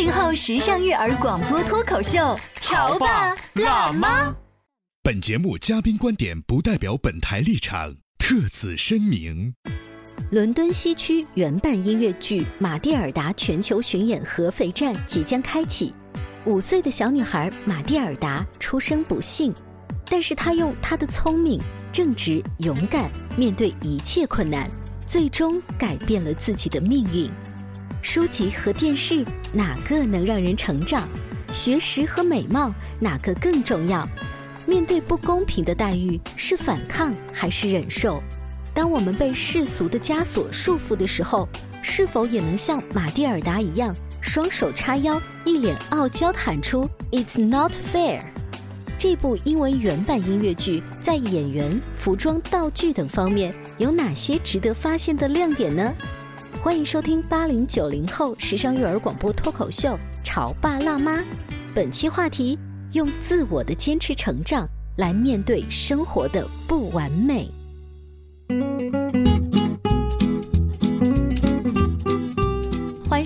八零后时尚育儿广播脱口秀，潮爸辣妈。本节目嘉宾观点不代表本台立场，特此声明。伦敦西区原版音乐剧《马蒂尔达》全球巡演合肥站即将开启。五岁的小女孩马蒂尔达出生不幸，但是她用她的聪明、正直、勇敢面对一切困难，最终改变了自己的命运。书籍和电视哪个能让人成长？学识和美貌哪个更重要？面对不公平的待遇，是反抗还是忍受？当我们被世俗的枷锁束缚的时候，是否也能像马蒂尔达一样，双手叉腰，一脸傲娇喊出 “It's not fair”？这部英文原版音乐剧在演员、服装、道具等方面有哪些值得发现的亮点呢？欢迎收听八零九零后时尚育儿广播脱口秀《潮爸辣妈》，本期话题：用自我的坚持成长来面对生活的不完美。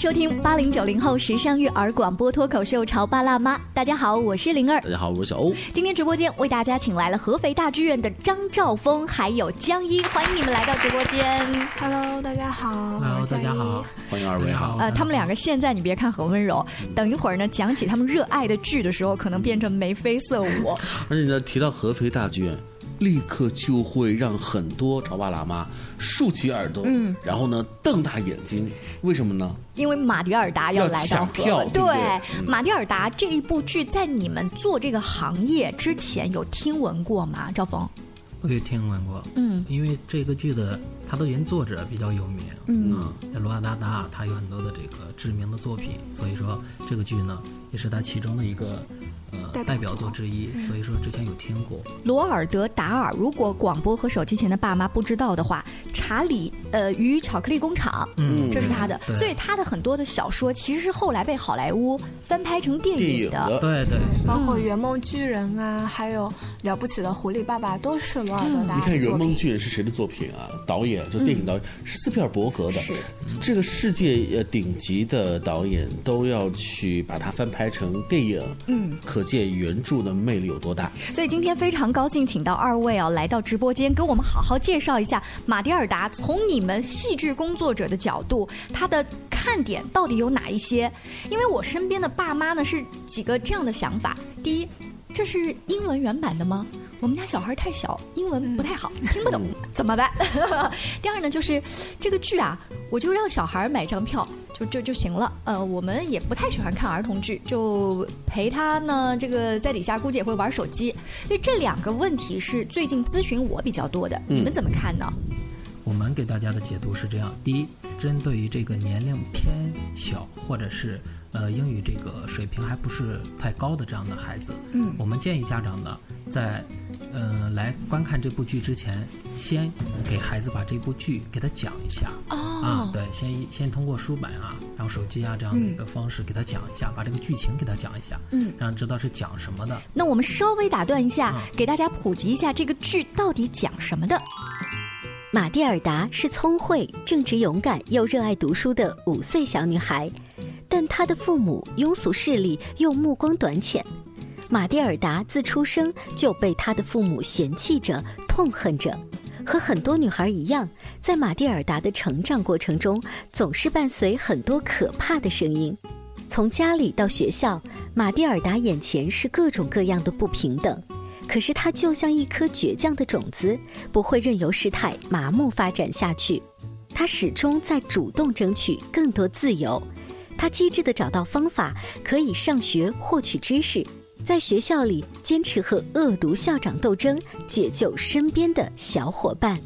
收听八零九零后时尚育儿广播脱口秀《潮爸辣妈》。大家好，我是灵儿。大家好，我是小欧。今天直播间为大家请来了合肥大剧院的张兆峰，还有江一，欢迎你们来到直播间。Hello，大家好。Hello，大家好，欢迎二位好。呃，他们两个现在你别看很温柔，等一会儿呢讲起他们热爱的剧的时候，可能变成眉飞色舞。而且呢，提到合肥大剧院。立刻就会让很多潮爸喇妈竖起耳朵，嗯，然后呢瞪大眼睛，为什么呢？因为马蒂尔达要来到合肥。对,对,对，嗯、马蒂尔达这一部剧在你们做这个行业之前有听闻过吗？赵峰，我有听闻过，嗯，因为这个剧的它的原作者比较有名，嗯，罗阿达达他有很多的这个知名的作品，所以说这个剧呢也是他其中的一个。呃，代表作之一，所以说之前有听过。罗尔德·达尔，如果广播和手机前的爸妈不知道的话，《查理呃与巧克力工厂》，嗯，这是他的，所以他的很多的小说其实是后来被好莱坞翻拍成电影的。的对对，包括《圆梦巨人》啊，还有《了不起的狐狸爸爸》，都是罗尔德·达尔。你看《圆梦巨人》是谁的作品啊？导演就电影导演、嗯、是斯皮尔伯格的，是这个世界呃顶级的导演都要去把它翻拍成电影，嗯，可见原著。的魅力有多大？所以今天非常高兴，请到二位啊来到直播间，给我们好好介绍一下马蒂尔达。从你们戏剧工作者的角度，他的看点到底有哪一些？因为我身边的爸妈呢是几个这样的想法：第一，这是英文原版的吗？我们家小孩太小，英文不太好，嗯、听不懂，怎么办？第二呢，就是这个剧啊，我就让小孩买张票。就就就行了，呃，我们也不太喜欢看儿童剧，就陪他呢。这个在底下估计也会玩手机，所以这两个问题是最近咨询我比较多的，嗯、你们怎么看呢？我们给大家的解读是这样：第一，针对于这个年龄偏小或者是呃英语这个水平还不是太高的这样的孩子，嗯，我们建议家长呢在呃来观看这部剧之前，先给孩子把这部剧给他讲一下。哦，啊，对，先先通过书本啊，然后手机啊这样的一个方式给他讲一下，嗯、把这个剧情给他讲一下，嗯，让他知道是讲什么的。那我们稍微打断一下，嗯、给大家普及一下这个剧到底讲什么的。马蒂尔达是聪慧、正直、勇敢又热爱读书的五岁小女孩，但她的父母庸俗势利又目光短浅。马蒂尔达自出生就被她的父母嫌弃着、痛恨着。和很多女孩一样，在马蒂尔达的成长过程中，总是伴随很多可怕的声音。从家里到学校，马蒂尔达眼前是各种各样的不平等。可是他就像一颗倔强的种子，不会任由事态麻木发展下去。他始终在主动争取更多自由。他机智地找到方法，可以上学获取知识，在学校里坚持和恶毒校长斗争，解救身边的小伙伴。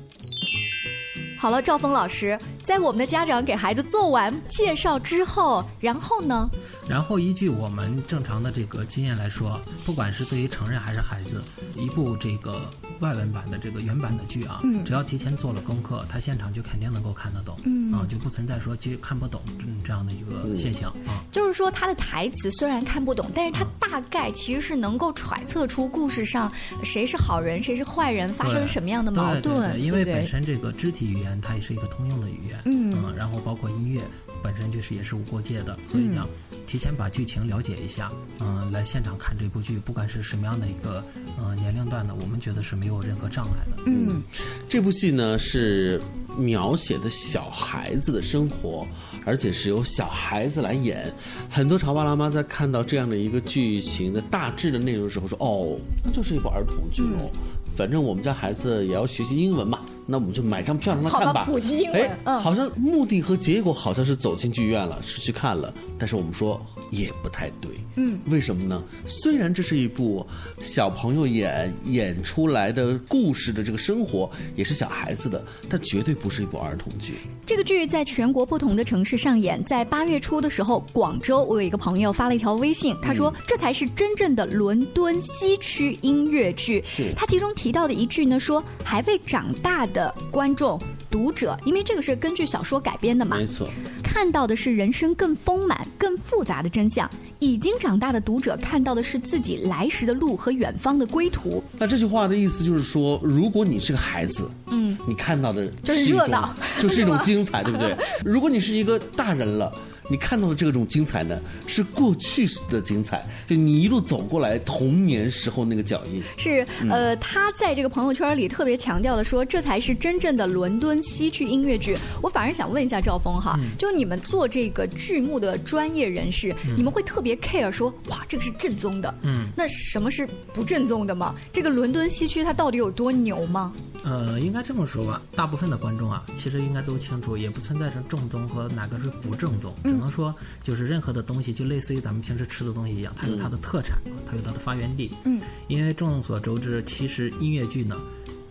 好了，赵峰老师，在我们的家长给孩子做完介绍之后，然后呢？然后依据我们正常的这个经验来说，不管是对于成人还是孩子，一部这个外文版的这个原版的剧啊，嗯。只要提前做了功课，他现场就肯定能够看得懂，嗯。啊，就不存在说其实看不懂嗯这样的一个现象啊。就是说，他的台词虽然看不懂，但是他大概其实是能够揣测出故事上谁是好人，谁是坏人，发生对。什么样的矛对对盾，对因为本身这个肢体语言它也是一个通用的语言，嗯。然后包括音乐本身就是也是无国界的，所以讲提前把剧情了解一下，嗯、来现场看这部剧，不管是什么样的一个呃年龄段的，我们觉得是没有任何障碍的。嗯，这部戏呢是描写的小孩子的生活，而且是由小孩子来演。很多潮爸辣妈在看到这样的一个剧情的大致的内容的时候说：“哦，那就是一部儿童剧哦。反正我们家孩子也要学习英文嘛，那我们就买张票让他好吧看吧。普及英文哎，嗯好像目的和结果好像是走进剧院了，是去看了，但是我们说也不太对。嗯，为什么呢？虽然这是一部小朋友演演出来的故事的这个生活，也是小孩子的，但绝对不是一部儿童剧。这个剧在全国不同的城市上演。在八月初的时候，广州我有一个朋友发了一条微信，他说、这才是真正的伦敦西区音乐剧。是他其中提到的一句呢，说还未长大的观众。读者，因为这个是根据小说改编的嘛，没错，看到的是人生更丰满、更复杂的真相；已经长大的读者看到的是自己来时的路和远方的归途。那这句话的意思就是说，如果你是个孩子，嗯，你看到的就是一种热闹就是一种 精彩，对不对？如果你是一个大人了。你看到的这种精彩呢，是过去的精彩，就你一路走过来童年时候那个脚印。是呃，他在这个朋友圈里特别强调的说，这才是真正的伦敦西区音乐剧。我反而想问一下赵峰哈，就你们做这个剧目的专业人士，你们会特别 care 说，哇，这个是正宗的，嗯，那什么是不正宗的吗？这个伦敦西区它到底有多牛吗？呃，应该这么说吧，大部分的观众啊，其实应该都清楚，也不存在是正宗和哪个是不正宗，只能说就是任何的东西，就类似于咱们平时吃的东西一样，它有它的特产，它有它的发源地。嗯，因为众所周知，其实音乐剧呢。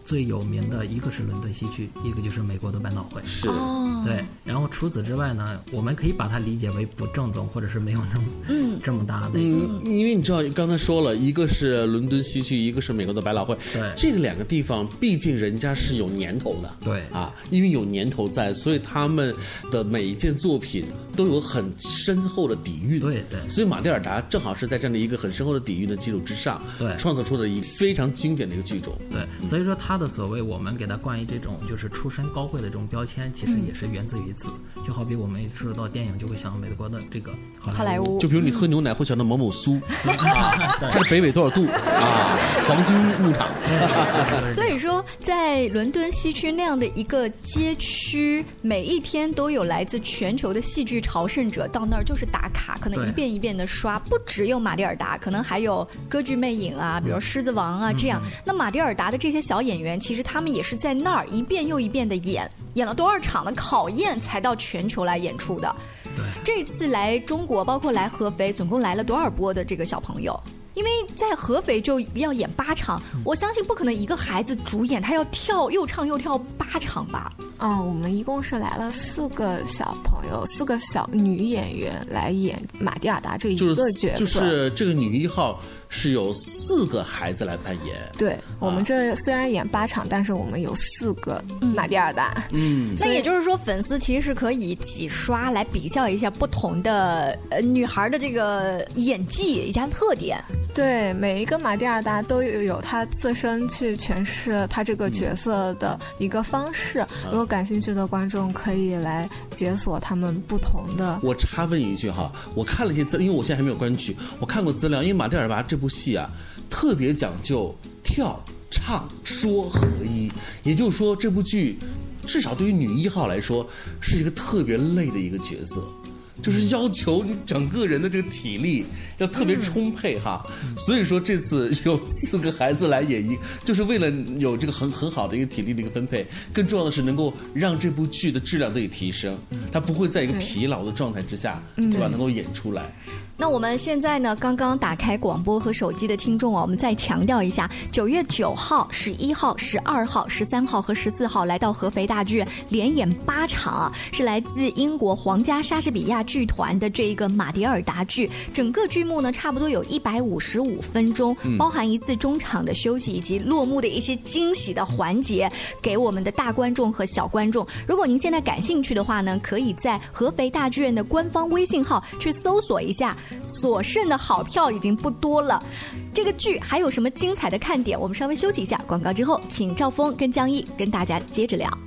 最有名的一个是伦敦西区，一个就是美国的百老汇。是，哦，对。然后除此之外呢，我们可以把它理解为不正宗，或者是没有那么嗯这么大的一个。嗯，因为你知道刚才说了一个是伦敦西区，一个是美国的百老汇，对这个两个地方毕竟人家是有年头的，对啊，因为有年头在，所以他们的每一件作品都有很深厚的底蕴，对对所以马蒂尔达正好是在这样的一个很深厚的底蕴的基础之上，对创作出了一非常经典的一个剧种，对，所以说他的所谓我们给他冠以这种就是出身高贵的这种标签，其实也是源自于此。就好比我们说到电影，就会想到美国的这个好好莱坞。就比如你喝牛奶会想到某某苏。啊，它是北纬多少度。啊，黄金牧场，所以说，在伦敦西区那样的一个街区，每一天都有来自全球的戏剧朝圣者到那儿就是打卡，可能一遍一遍的刷，不只有马蒂尔达，可能还有歌剧魅影啊，比如狮子王啊这样。那马蒂尔达的这些小演员，其实他们也是在那儿一遍又一遍的演，演了多少场的考验才到全球来演出的。对这次来中国，包括来合肥，总共来了多少波的这个小朋友？因为在合肥就要演八场，我相信不可能一个孩子主演，他要跳又唱又跳八场吧？嗯，我们一共是来了四个小朋友，四个小女演员来演马蒂亚达这一角色。是就是这个女一号是有四个孩子来扮演，对我们这虽然演八场，但是我们有四个马蒂尔达。嗯，那也就是说，粉丝其实是可以几刷来比较一下不同的呃女孩的这个演技以及她的特点。对，每一个马蒂尔达都有有他自身去诠释他这个角色的一个方式。如果感兴趣的观众可以来解锁他们不同的。我插问一句哈，我看了一些资，因为我现在还没有观剧，我看过资料，因为马蒂尔达这部戏啊，特别讲究跳、唱、说合一，也就是说这部剧，至少对于女一号来说，是一个特别累的一个角色。就是要求你整个人的这个体力要特别充沛哈。所以说这次 有四个孩子来演绎，就是为了有这个很很好的一个体力的一个分配，更重要的是能够让这部剧的质量得以提升，它不会在一个疲劳的状态之下，对吧？能够演出来。那我们现在呢？刚刚打开广播和手机的听众啊，我们再强调一下：九月九号、十一号、十二号、十三号和十四号来到合肥大剧院连演八场啊，是来自英国皇家莎士比亚剧团的这一个马迭尔达剧。整个剧目呢，差不多有一百五十五分钟，包含一次中场的休息以及落幕的一些惊喜的环节，给我们的大观众和小观众。如果您现在感兴趣的话呢，可以在合肥大剧院的官方微信号去搜索一下。所剩的好票已经不多了，这个剧还有什么精彩的看点？我们稍微休息一下，广告之后，请赵峰跟江毅跟大家接着聊。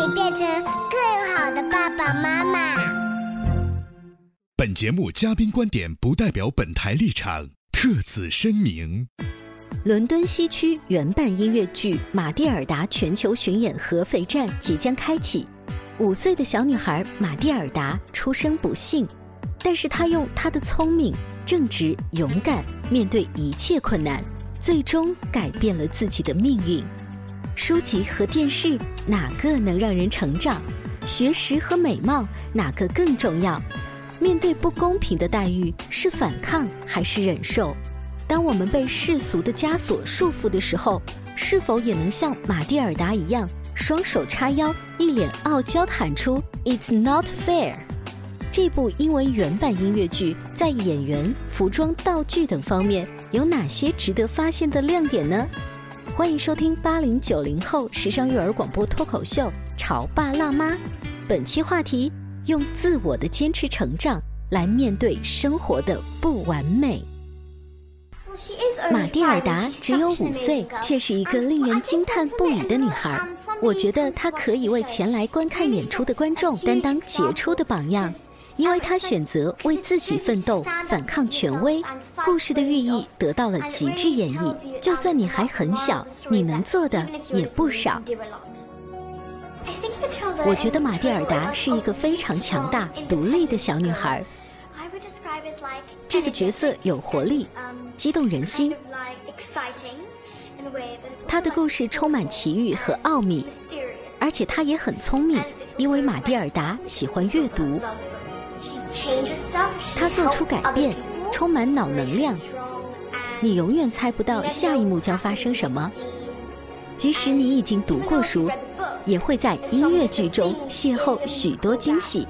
你变成更好的爸爸妈妈。本节目嘉宾观点不代表本台立场，特此声明。伦敦西区原版音乐剧《马蒂尔达》全球巡演合肥站即将开启。五岁的小女孩玛蒂尔达出生不幸，但是她用她的聪明、正直、勇敢面对一切困难，最终改变了自己的命运。书籍和电视哪个能让人成长？学识和美貌哪个更重要？面对不公平的待遇，是反抗还是忍受？当我们被世俗的枷锁束缚的时候，是否也能像马蒂尔达一样？双手叉腰，一脸傲娇，喊出 "It's not fair"。这部英文原版音乐剧在演员、服装、道具等方面有哪些值得发现的亮点呢？欢迎收听八零九零后时尚育儿广播脱口秀《潮爸辣妈》。本期话题：用自我的坚持成长来面对生活的不完美。玛蒂尔达只有五岁，却是一个令人惊叹不已的女孩。我觉得她可以为前来观看演出的观众担当杰出的榜样，因为她选择为自己奋斗，反抗权威。故事的寓意得到了极致演绎。就算你还很小，你能做的也不少。我觉得玛蒂尔达是一个非常强大、独立的小女孩。这个角色有活力。激动人心，她的故事充满奇遇和奥秘，而且她也很聪明，因为玛蒂尔达喜欢阅读。她做出改变，充满脑能量，你永远猜不到下一幕将发生什么。即使你已经读过书，也会在音乐剧中邂逅许多惊喜。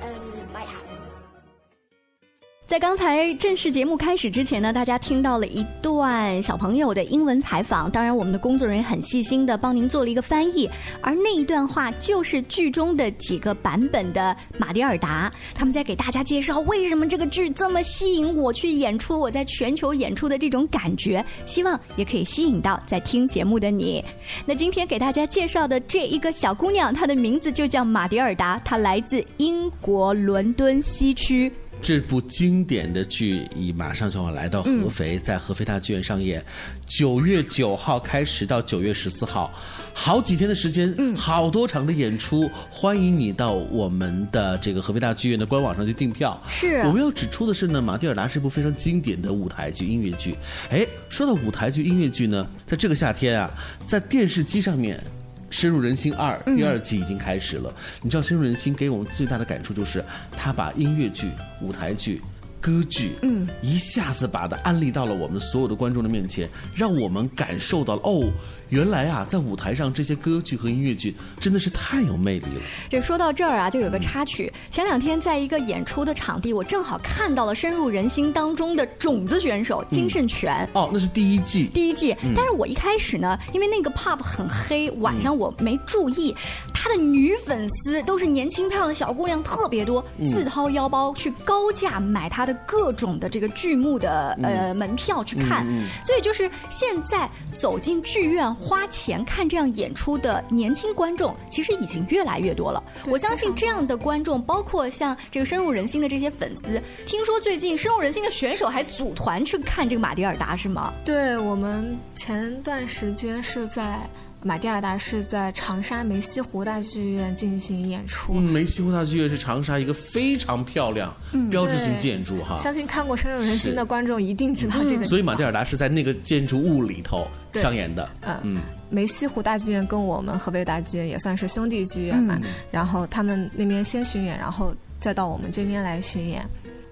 在刚才正式节目开始之前呢，大家听到了一段小朋友的英文采访。当然，我们的工作人员很细心的帮您做了一个翻译，而那一段话就是剧中的几个版本的马蒂尔达，他们在给大家介绍为什么这个剧这么吸引我去演出，我在全球演出的这种感觉，希望也可以吸引到在听节目的你。那今天给大家介绍的这一个小姑娘，她的名字就叫马蒂尔达，她来自英国伦敦西区。这部经典的剧已马上就要来到合肥，在合肥大剧院上演。九月九号开始到九月十四号，好几天的时间，好多场的演出，欢迎你到我们的这个合肥大剧院的官网上去订票。是，我们要指出的是呢，《马蒂尔达》是一部非常经典的舞台剧音乐剧。哎，说到舞台剧音乐剧呢，在这个夏天啊，在电视机上面。深入人心二第二季已经开始了，你知道深入人心给我们最大的感触就是，他把音乐剧、舞台剧歌剧，嗯，一下子把它安利到了我们所有的观众的面前，让我们感受到了哦，原来啊，在舞台上这些歌剧和音乐剧真的是太有魅力了。这说到这儿啊，就有个插曲。前两天在一个演出的场地，我正好看到了深入人心当中的种子选手金圣权。哦，那是第一季。第一季，但是我一开始呢，因为那个 pub 很黑，晚上我没注意，他的女粉丝都是年轻漂亮的小姑娘特别多，自掏腰包去高价买他的各种的这个剧目的呃门票去看。所以就是现在走进剧院花钱看这样演出的年轻观众，其实已经越来越多了。我相信这样的观众，包括像这个深入人心的这些粉丝，听说最近深入人心的选手还组团去看这个马蒂尔达，是吗？对我们前段时间是在马蒂尔达是在长沙梅溪湖大剧院进行演出。嗯，梅溪湖大剧院是长沙一个非常漂亮、标志性建筑哈。相信看过《深入人心》的观众一定知道这个。所以马蒂尔达是在那个建筑物里头上演的。嗯，梅溪湖大剧院跟我们河北大剧院也算是兄弟剧院嘛。然后他们那边先巡演，然后再到我们这边来巡演。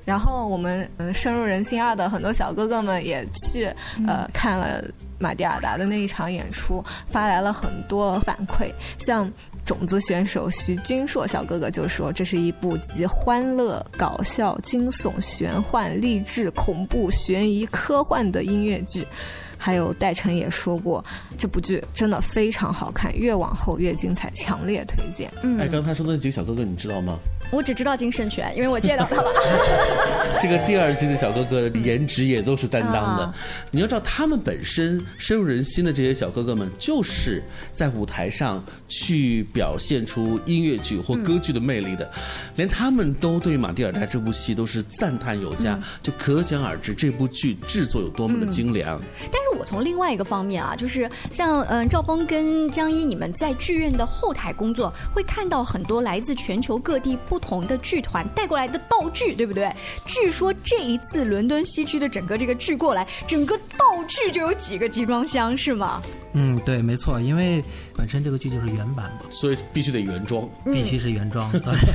然后我们嗯，深入人心二的很多小哥哥们也去呃看了马蒂尔达的那一场演出，发来了很多反馈。像种子选手徐君硕小哥哥就说，这是一部集欢乐、搞笑、惊悚、玄幻、励志、恐怖、悬疑、科幻的音乐剧。还有戴晨也说过，这部剧真的非常好看，越往后越精彩，强烈推荐。嗯，哎，刚才说的那几个小哥哥，你知道吗？我只知道金圣权，因为我见到他了。这个第二季的小哥哥颜值也都是担当的。你要知道，他们本身深入人心的这些小哥哥们，就是在舞台上去表现出音乐剧或歌剧的魅力的。连他们都对《马蒂尔达》这部戏都是赞叹有加，就可想而知这部剧制作有多么的精良。但是我从另外一个方面啊，就是像嗯赵峰跟江一，你们在剧院的后台工作，会看到很多来自全球各地不同的剧团带过来的道具，对不对？据说这一次伦敦西区的整个这个剧过来，整个道具就有几个集装箱，是吗？嗯，对，没错，因为本身这个剧就是原版嘛，所以必须得原装，必须是原装。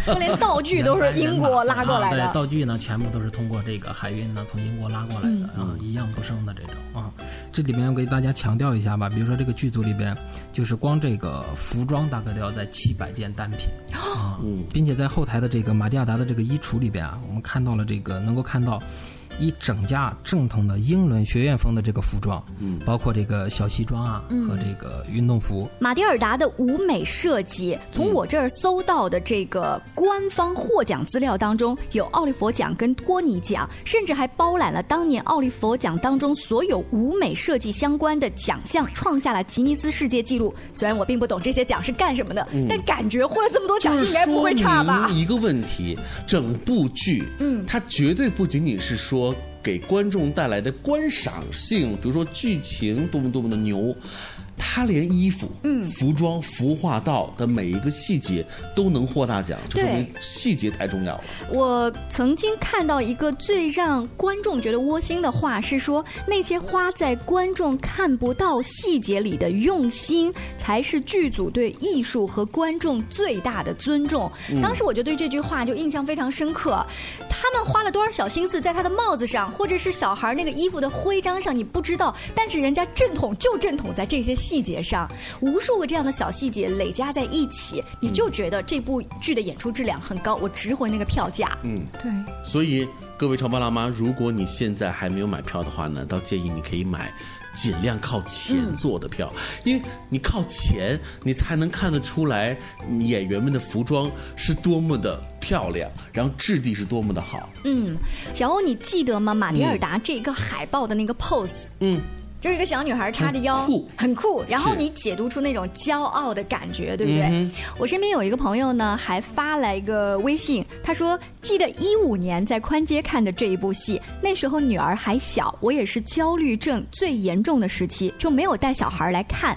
就 连道具都是英国拉过来的，对，道具呢全部都是通过这个海运呢从英国拉过来的啊，一样不剩的这种啊。这里面我给大家强调一下吧，比如说这个剧组里边，就是光这个服装大概都要在七百件单品啊，嗯并且在后台的这个马蒂亚达的这个衣橱里边啊，我们看到了这个能够看到。一整架正统的英伦学院风的这个服装，嗯，包括这个小西装啊和这个运动服。马蒂尔达的舞美设计，从我这儿搜到的这个官方获奖资料当中，有奥利佛奖跟托尼奖，甚至还包揽了当年奥利佛奖当中所有舞美设计相关的奖项，创下了吉尼斯世界纪录。虽然我并不懂这些奖是干什么的，但感觉获了这么多奖应该不会差吧？一个问题，整部剧，嗯，它绝对不仅仅是说。给观众带来的观赏性，比如说剧情多么多么的牛。他连衣服、嗯、服装、服化道的每一个细节都能获大奖，就说明细节太重要了。我曾经看到一个最让观众觉得窝心的话，是说那些花在观众看不到细节里的用心，才是剧组对艺术和观众最大的尊重。当时我就对这句话就印象非常深刻。他们花了多少小心思在他的帽子上，或者是小孩那个衣服的徽章上，你不知道，但是人家正统就正统在这些。细节上，无数个这样的小细节累加在一起，你就觉得这部剧的演出质量很高，我值回那个票价。嗯，对。所以各位潮爸辣妈，如果你现在还没有买票的话呢，倒建议你可以买尽量靠前座的票，因为你靠前，你才能看得出来演员们的服装是多么的漂亮，然后质地是多么的好。嗯，小欧，你记得吗？马蒂尔达这个海报的那个 pose。嗯。就是一个小女孩叉着腰，很酷。然后你解读出那种骄傲的感觉，对不对？我身边有一个朋友呢，还发来一个微信，他说：“记得一五年在宽街看的这一部戏，那时候女儿还小，我也是焦虑症最严重的时期，就没有带小孩来看。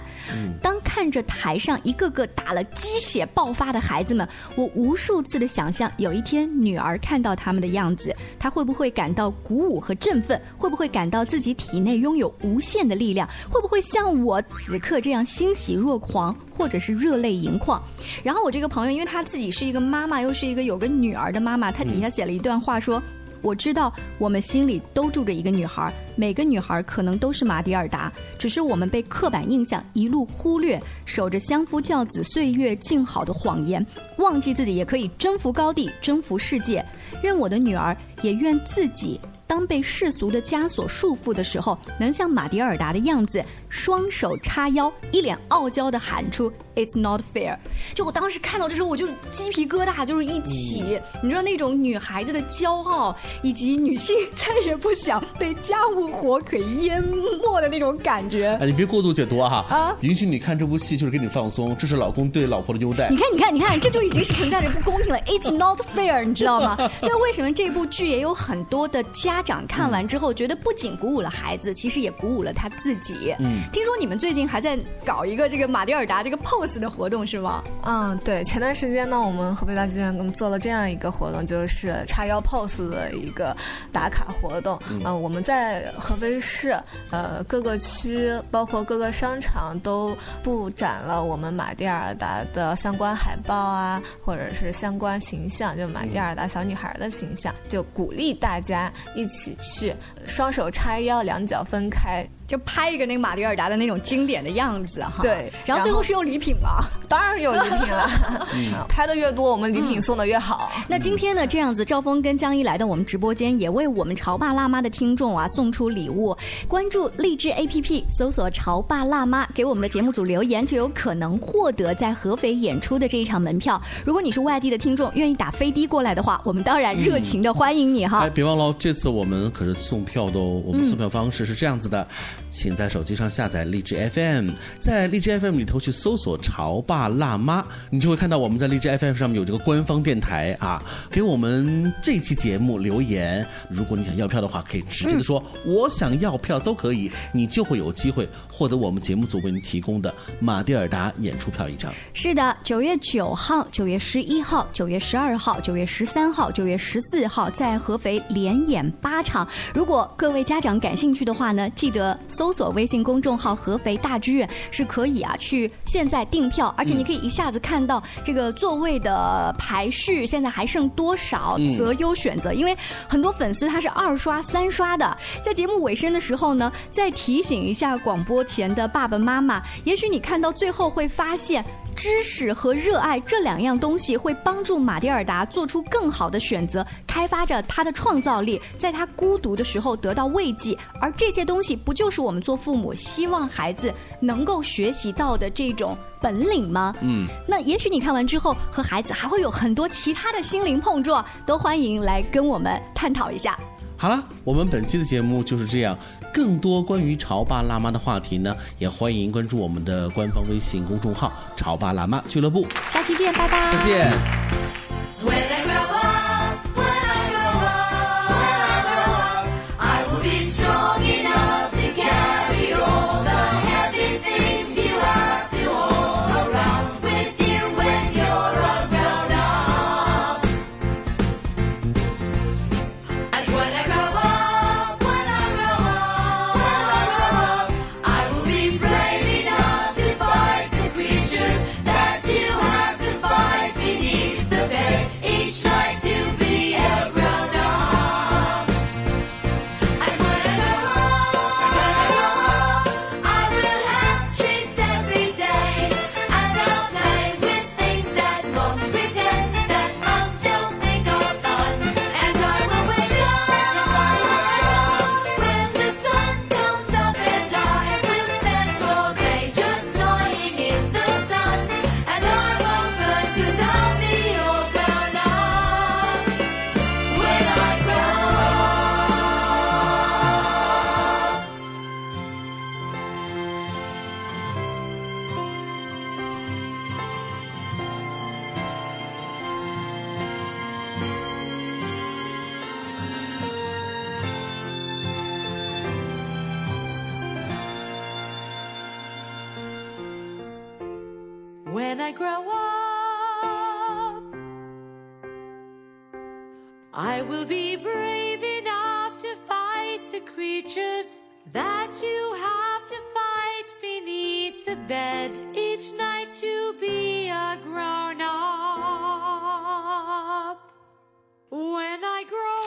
当看着台上一个个打了鸡血爆发的孩子们，我无数次的想象，有一天女儿看到他们的样子，她会不会感到鼓舞和振奋？会不会感到自己体内拥有无限？”的力量会不会像我此刻这样欣喜若狂，或者是热泪盈眶？然后我这个朋友，因为他自己是一个妈妈，又是一个有个女儿的妈妈，她底下写了一段话说。我知道我们心里都住着一个女孩，每个女孩可能都是马蒂尔达，只是我们被刻板印象一路忽略，守着相夫教子、岁月静好的谎言，忘记自己也可以征服高地、征服世界。愿我的女儿，也愿自己。当被世俗的枷锁束缚的时候，能像马迭尔达的样子，双手叉腰，一脸傲娇的喊出 "It's not fair"。就我当时看到这时候，我就鸡皮疙瘩就是一起。你知道那种女孩子的骄傲，以及女性 再也不想被家务活给淹没的那种感觉。哎，你别过度解读啊！啊，允许你看这部戏就是给你放松，这是老公对老婆的优待。你看，你看，你看，这就已经是存在着不公平了。It's not fair，你知道吗？所以为什么这部剧也有很多的家长看完之后觉得不仅鼓舞了孩子，其实也鼓舞了他自己。嗯，听说你们最近还在搞一个这个马蒂尔达这个 pose 的活动是吗？嗯，对，前段时间呢，我们河北大剧院做了这样一个活动，就是叉腰 pose 的一个打卡活动。嗯，我们在合肥市呃各个区，包括各个商场都布展了我们马蒂尔达的相关海报啊，或者是相关形象，就马蒂尔达小女孩的形象，就鼓励大家一起去双手叉腰，两脚分开。就拍一个那个马里尔达的那种经典的样子哈，对，然后最后是用礼品吗？当然有礼品了，拍的越多，我们礼品送的越好。那今天呢，这样子，赵峰跟江一来到我们直播间，也为我们潮爸辣妈的听众啊送出礼物。关注荔枝 APP，搜索“潮爸辣妈”，给我们的节目组留言，就有可能获得在合肥演出的这一场门票。如果你是外地的听众，愿意打飞的过来的话，我们当然热情的欢迎你哈。哎，别忘了，这次我们可是送票的哦。我们送票方式是这样子的。请在手机上下载荔枝 FM，在荔枝 FM 里头去搜索“潮爸辣妈”，你就会看到我们在荔枝 FM 上面有这个官方电台啊。给我们这期节目留言，如果你想要票的话，可以直接的说“我想要票”都可以，你就会有机会获得我们节目组为您提供的马蒂尔达演出票一张。是的，九月九号、九月十一号、九月十二号、九月十三号、九月十四号在合肥连演八场。如果各位家长感兴趣的话呢，记得。搜索微信公众号“合肥大剧院”是可以啊，去现在订票，而且你可以一下子看到这个座位的排序，现在还剩多少，择优选择。因为很多粉丝他是二刷、三刷的。在节目尾声的时候呢，再提醒一下广播前的爸爸妈妈，也许你看到最后会发现。知识和热爱这两样东西会帮助马蒂尔达做出更好的选择，开发着他的创造力，在他孤独的时候得到慰藉。而这些东西不就是我们做父母希望孩子能够学习到的这种本领吗？嗯，那也许你看完之后和孩子还会有很多其他的心灵碰撞，都欢迎来跟我们探讨一下。好了，我们本期的节目就是这样。更多关于潮爸辣妈的话题呢，也欢迎关注我们的官方微信公众号“潮爸辣妈俱乐部”。下期见，拜拜。再见。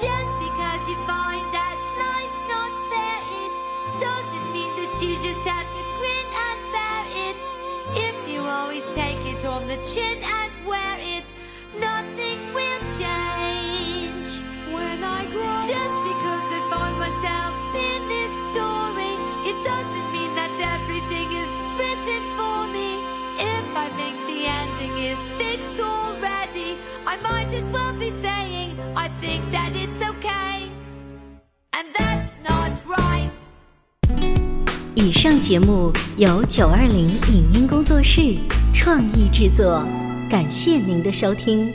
Just because you find that life's not fair, it doesn't mean that you just have to grin and bear it. If you always take it on the chin and wear it, nothing will change. When I grow just because I find myself in this story, it doesn't mean that everything is written for me. If I think the ending is fixed already, I might as well be think that it's okay. And that's not right. 以上节目由九二零影音工作室创意制作，感谢您的收听。